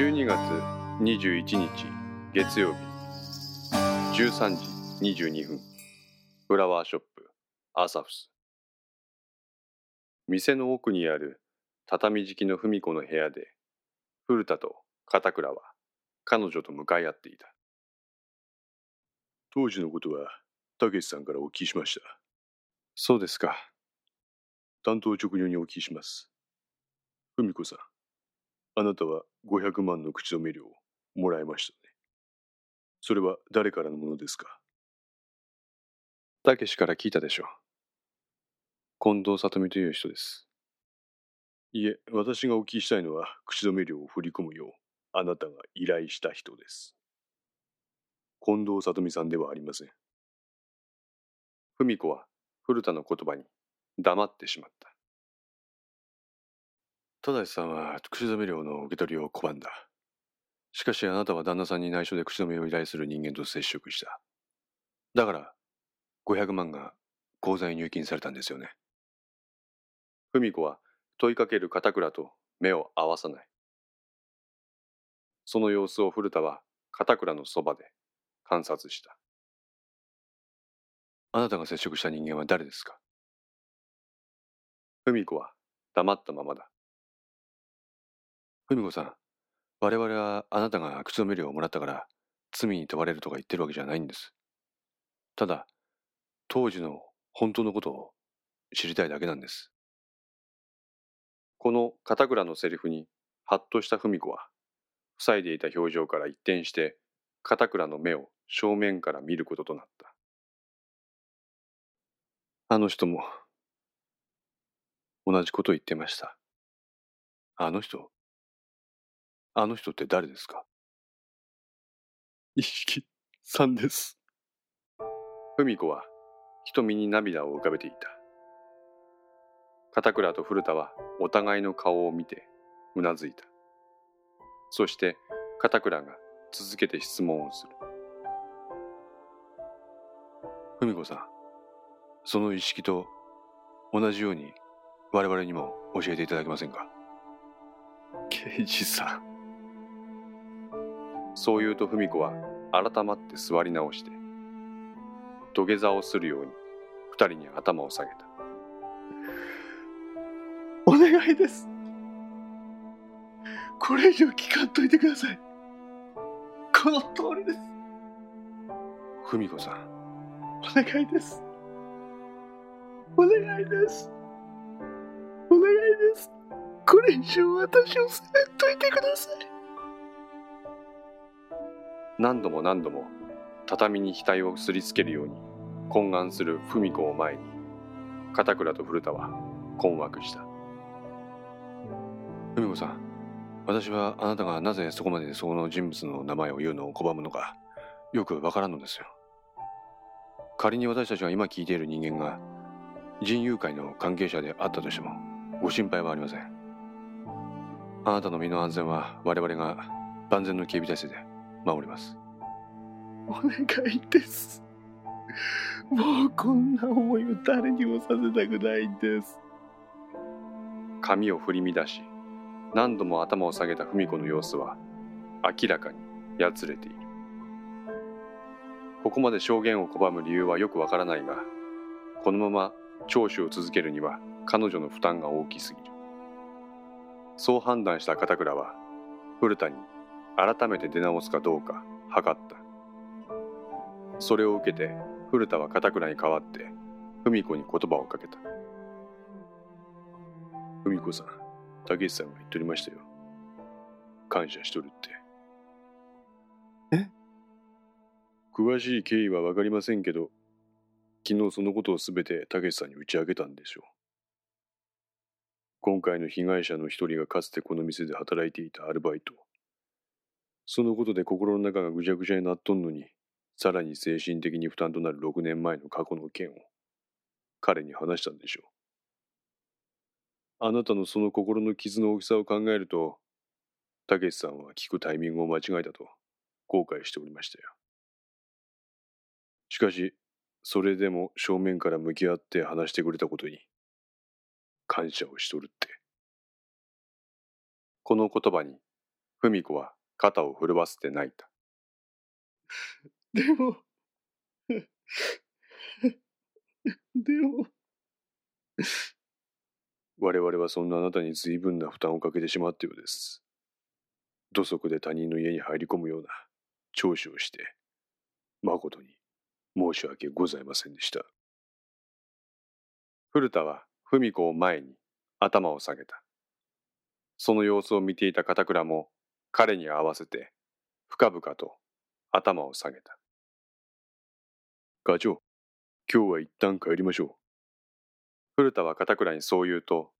12月21日月曜日。13時22分。フラワーショップアサフス。店の奥にある畳敷きの文子の部屋で古田と片倉は彼女と向かい合っていた。当時のことはたけしさんからお聞きしました。そうですか。担当直入にお聞きします。文子さんあなたは500万の口止め料をもらいましたね。それは誰からのものですか？たけしから聞いたでしょう。近藤里美という人です。いえ私がお聞きしたいのは口止め料を振り込むようあなたが依頼した人です。近藤里美さんではありません。文子は古田の言葉に黙ってしまった正さんは口止め料の受け取りを拒んだ。しかしあなたは旦那さんに内緒で口止めを依頼する人間と接触した。だから、500万が口座に入金されたんですよね。文子は問いかける片倉と目を合わさない。その様子を古田は片倉のそばで観察した。あなたが接触した人間は誰ですか？文子は黙ったままだ。文子さん、我々はあなたが口止め料をもらったから罪に問われるとか言ってるわけじゃないんです。ただ、当時の本当のことを知りたいだけなんです。この片倉のセリフにハッとした文子は、塞いでいた表情から一転して片倉の目を正面から見ることとなった。あの人も同じことを言ってました。あの人あの人って誰ですか？一色さんです。文子は瞳に涙を浮かべていた。片倉と古田はお互いの顔を見てうなずいた。そして片倉が続けて質問をする。文子さん、その意識と同じように我々にも教えていただけませんか？刑事さん。そう言うと文子は改まって座り直して土下座をするように二人に頭を下げた。お願いです。これ以上聞かんといてください。この通りです。文子さん。お願いです。お願いです。お願いです。これ以上私を責めといてください何度も何度も畳に額をすりつけるように懇願する文子を前に片倉と古田は困惑した。文子さん私はあなたがなぜそこまでその人物の名前を言うのを拒むのかよくわからんのですよ。仮に私たちが今聞いている人間が人友会の関係者であったとしてもご心配はありません。あなたの身の安全は我々が万全の警備体制で守ります。お願いです。もうこんな思いを誰にもさせたくないんです。髪を振り乱し、何度も頭を下げた文子の様子は明らかにやつれている。ここまで証言を拒む理由はよくわからないが、このまま聴取を続けるには彼女の負担が大きすぎる。そう判断した片倉は古田に改めて出直すかどうか測った。それを受けて古田は片倉に代わって文子に言葉をかけた。文子さん、竹内さんが言っておりましたよ。感謝しとるって。え？詳しい経緯はわかりませんけど、昨日そのことをすべて竹内さんに打ち明けたんでしょう。今回の被害者の一人がかつてこの店で働いていたアルバイト、そのことで心の中がぐちゃぐちゃになっとんのに、さらに精神的に負担となる6年前の過去の件を彼に話したんでしょう。あなたのその心の傷の大きさを考えると、たけしさんは聞くタイミングを間違えたと後悔しておりましたよ。しかし、それでも正面から向き合って話してくれたことに感謝をしとるって。この言葉に文子は肩を震わせて泣いた。でも、でも、我々はそんなあなたに随分な負担をかけてしまったようです。土足で他人の家に入り込むような聴取をして、誠に申し訳ございませんでした。古田は文子を前に頭を下げた。その様子を見ていた片倉も彼に合わせて深々と頭を下げた。課長、今日は一旦帰りましょう。古田は片倉にそう言うと、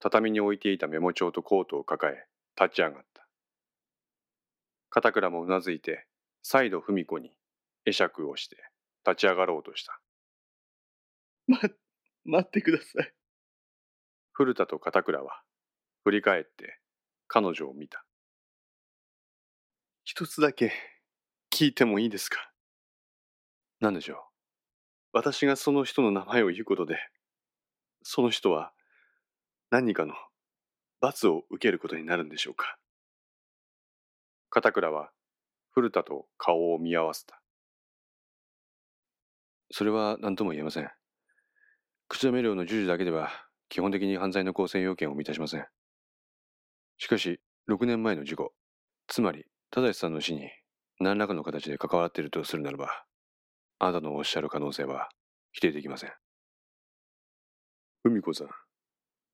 畳に置いていたメモ帳とコートを抱え立ち上がった。片倉もうなずいて、再度文子に会釈をして立ち上がろうとした。ま、待ってください。古田と片倉は振り返って彼女を見た。一つだけ聞いてもいいですか？何でしょう？私がその人の名前を言うことで、その人は何かの罰を受けることになるんでしょうか？片倉は古田と顔を見合わせた。それは何とも言えません。口止め料の授受だけでは基本的に犯罪の構成要件を満たしません。しかし、6年前の事故、つまり、正さんの死に何らかの形で関わっているとするならば、あなたのおっしゃる可能性は否定できません。海子さん、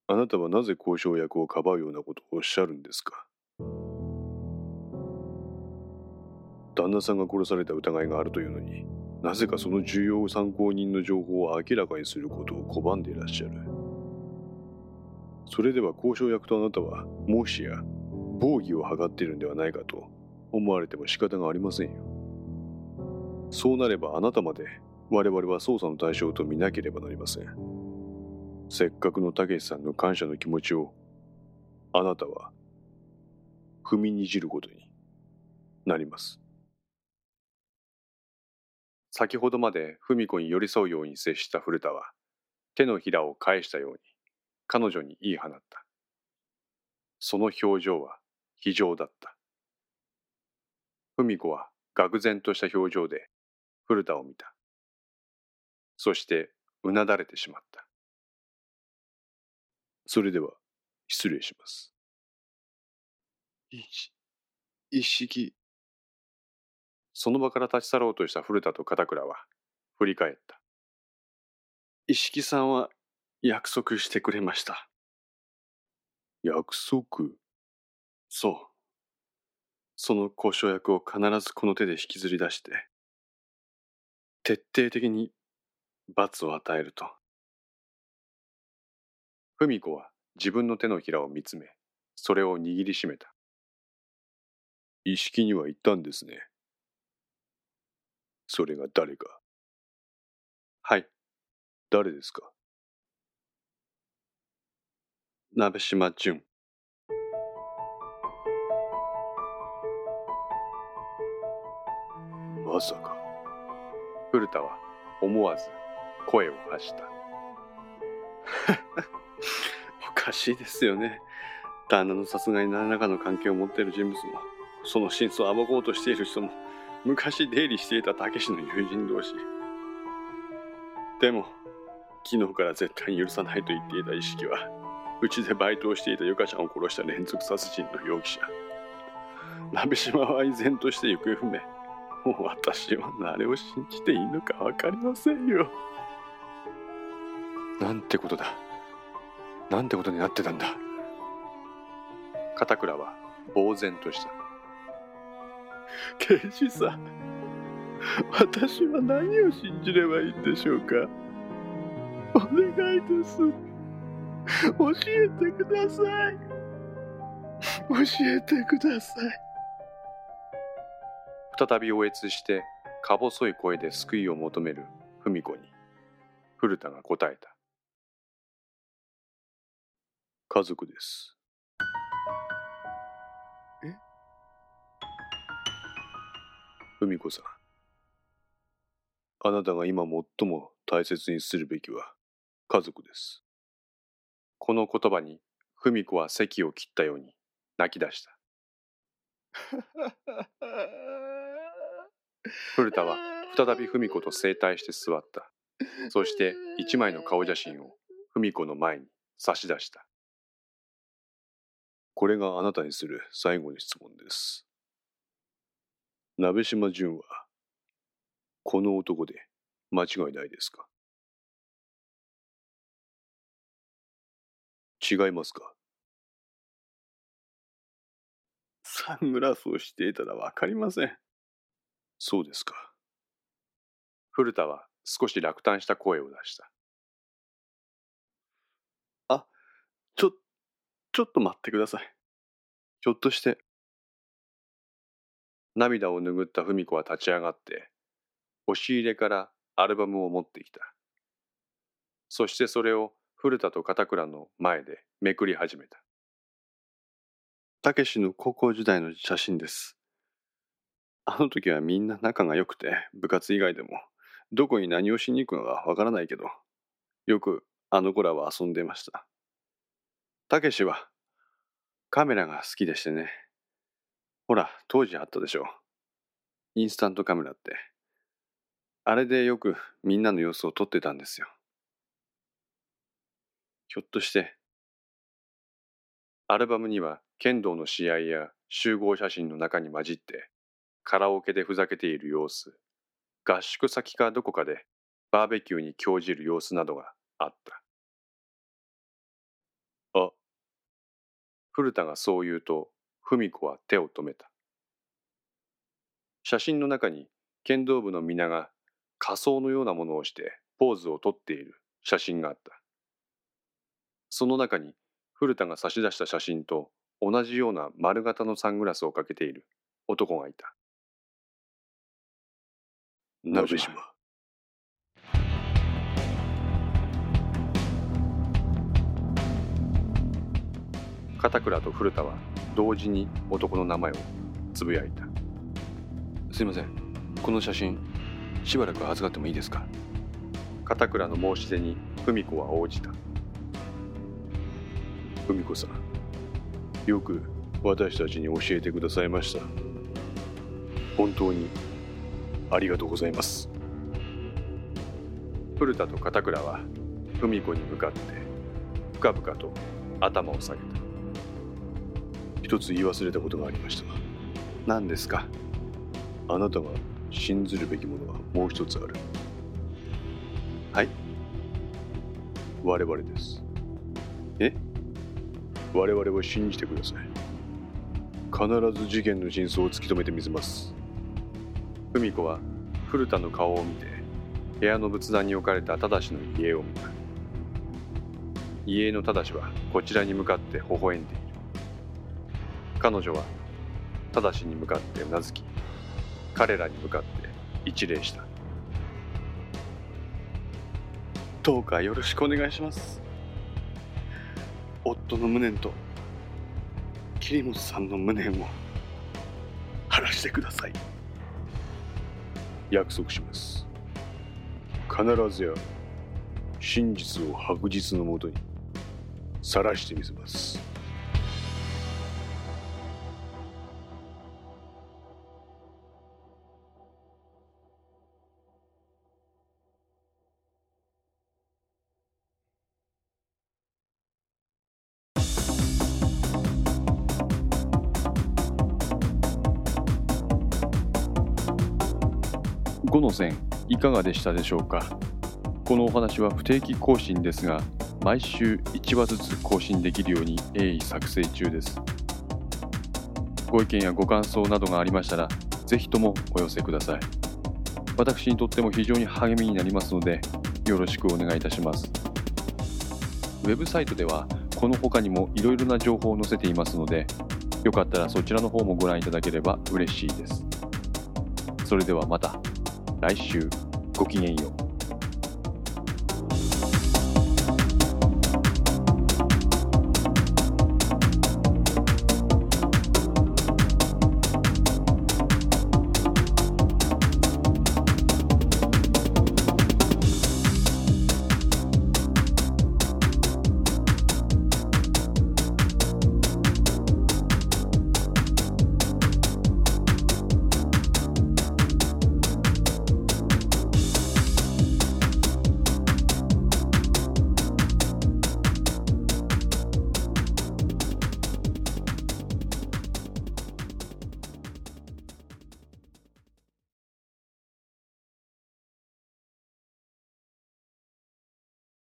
あなたはなぜ交渉役をかばうようなことをおっしゃるんですか？旦那さんが殺された疑いがあるというのに、なぜかその重要参考人の情報を明らかにすることを拒んでいらっしゃる。それでは交渉役とあなたは、もしや、防御を図っているんではないかと思われても仕方がありませんよ。そうなればあなたまで我々は捜査の対象と見なければなりません。せっかくのたけしさんの感謝の気持ちを、あなたは踏みにじることになります。先ほどまで文子に寄り添うように接した古田は手のひらを返したように彼女に言い放った。その表情は非常だった。文子は愕然とした表情で古田を見た。そしてうなだれてしまった。それでは失礼します。一一式、その場から立ち去ろうとした古田と片倉は振り返った。一式さんは約束してくれました。約束？そう。その交渉役を必ずこの手で引きずり出して、徹底的に罰を与えると。文子は自分の手のひらを見つめ、それを握りしめた。意識には行ったんですね。それが誰か。はい、誰ですか？鍋島淳。まさか。古田は思わず声を発した。おかしいですよね。旦那の殺害に何らかの関係を持っている人物も、その真相を暴こうとしている人も、昔出入りしていた武士の友人同士。でも、昨日から絶対に許さないと言っていた意識は、うちでバイトをしていたゆかちゃんを殺した連続殺人の容疑者。鍋島は依然として行方不明。もう私は誰を信じていいのかわかりませんよ。なんてことだ。なんてことになってたんだ。片倉は呆然とした。刑事さん、私は何を信じればいいんでしょうかお願いです。教えてください。教えてください。再びおえつして、か細い声で救いを求める文子に、古田が答えた。家族です。え？文子さん。あなたが今最も大切にするべきは家族です。この言葉に、文子は席を切ったように泣き出した。古田は 再び文子と整体して座った。そして一枚の顔写真を文子の前に差し出した。これがあなたにする最後の質問です。鍋島淳は、この男で間違いないですか？違いますか？サングラスをしていたらわかりません。そうですか。古田は少し落胆した声を出した。あちょ、ちょっと待ってください。ひょっとして、涙を拭った文子は立ち上がって、押し入れからアルバムを持ってきた。そしてそれを古田と片倉の前でめくり始めた。たけしの高校時代の写真です。あの時はみんな仲が良くて、部活以外でも、どこに何をしに行くのかわからないけど、よくあの子らは遊んでました。たけしはカメラが好きでしてね。ほら、当時あったでしょ。インスタントカメラって。あれでよくみんなの様子を撮ってたんですよ。ひょっとして、アルバムには剣道の試合や集合写真の中に混じってカラオケでふざけている様子、合宿先かどこかでバーベキューに興じる様子などがあった。あ、古田がそう言うと、文子は手を止めた。写真の中に剣道部の皆が仮装のようなものをしてポーズをとっている写真があった。その中に古田が差し出した写真と同じような丸型のサングラスをかけている男がいた。鍋島。片倉と古田は同時に男の名前をつぶやいた。すいません。この写真、しばらく預かってもいいですか？片倉の申し出に文子は応じた。文子さん、よく私たちに教えてくださいました。本当にありがとうございます。古田と片倉は文子に向かって深々と頭を下げた。一つ言い忘れたことがありました。何ですか？あなたが信ずるべきものはもう一つある。はい我々です。え？我々を信じてください。必ず事件の真相を突き止めてみせます。文子は古田の顔を見て部屋の仏壇に置かれた正の家を見た家の正はこちらに向かって微笑んでいる彼女は正に向かってうなずき彼らに向かって一礼したどうかよろしくお願いします。夫の無念と、桐本さんの無念を晴らしてください。約束します。必ずや真実を白日のもとにさらしてみせます。5の線いかがでしたでしょうか？このお話は不定期更新ですが毎週1話ずつ更新できるように鋭意作成中です。ご意見やご感想などがありましたらぜひともお寄せください。私にとっても非常に励みになりますのでよろしくお願いいたします。ウェブサイトではこの他にもいろいろな情報を載せていますのでよかったらそちらの方もご覧いただければ嬉しいです。それではまた。来週ごきげんよう。